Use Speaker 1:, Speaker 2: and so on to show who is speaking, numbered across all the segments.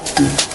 Speaker 1: Thank.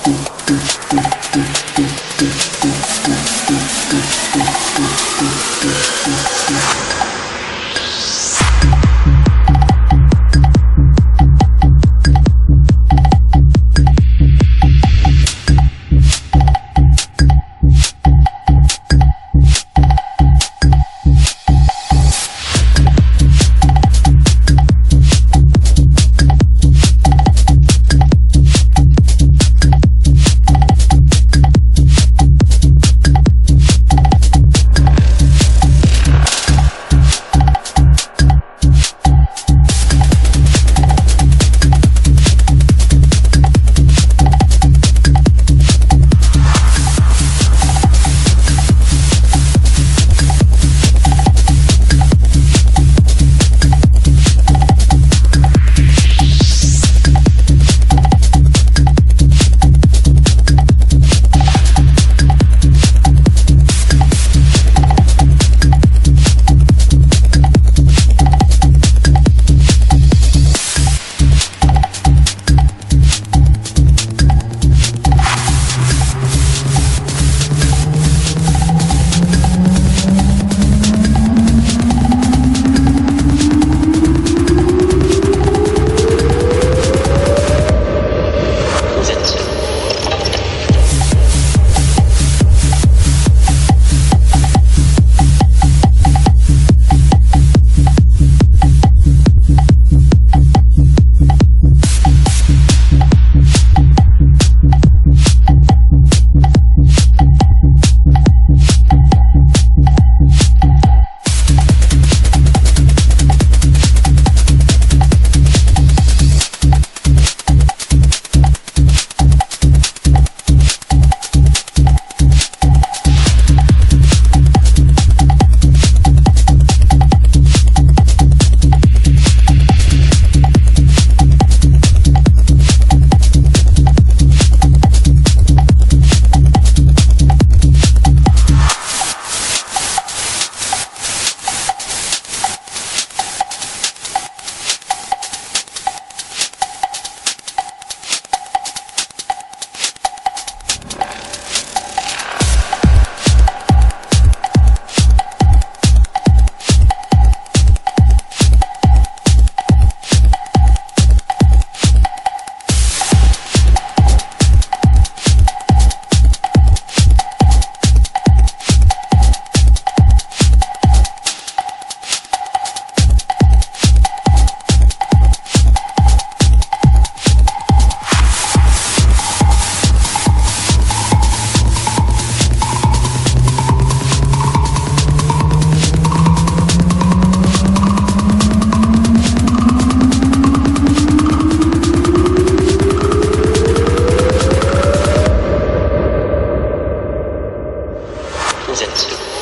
Speaker 1: sind.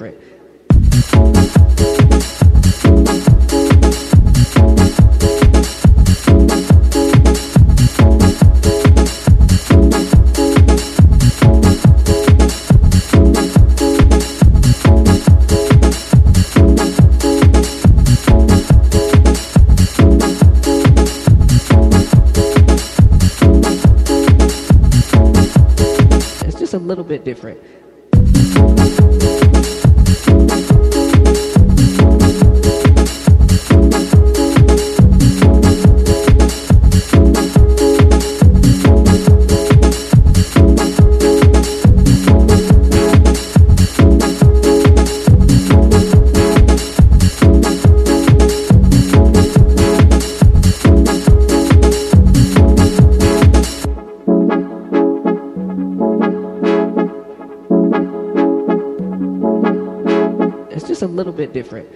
Speaker 1: Different. Bit different.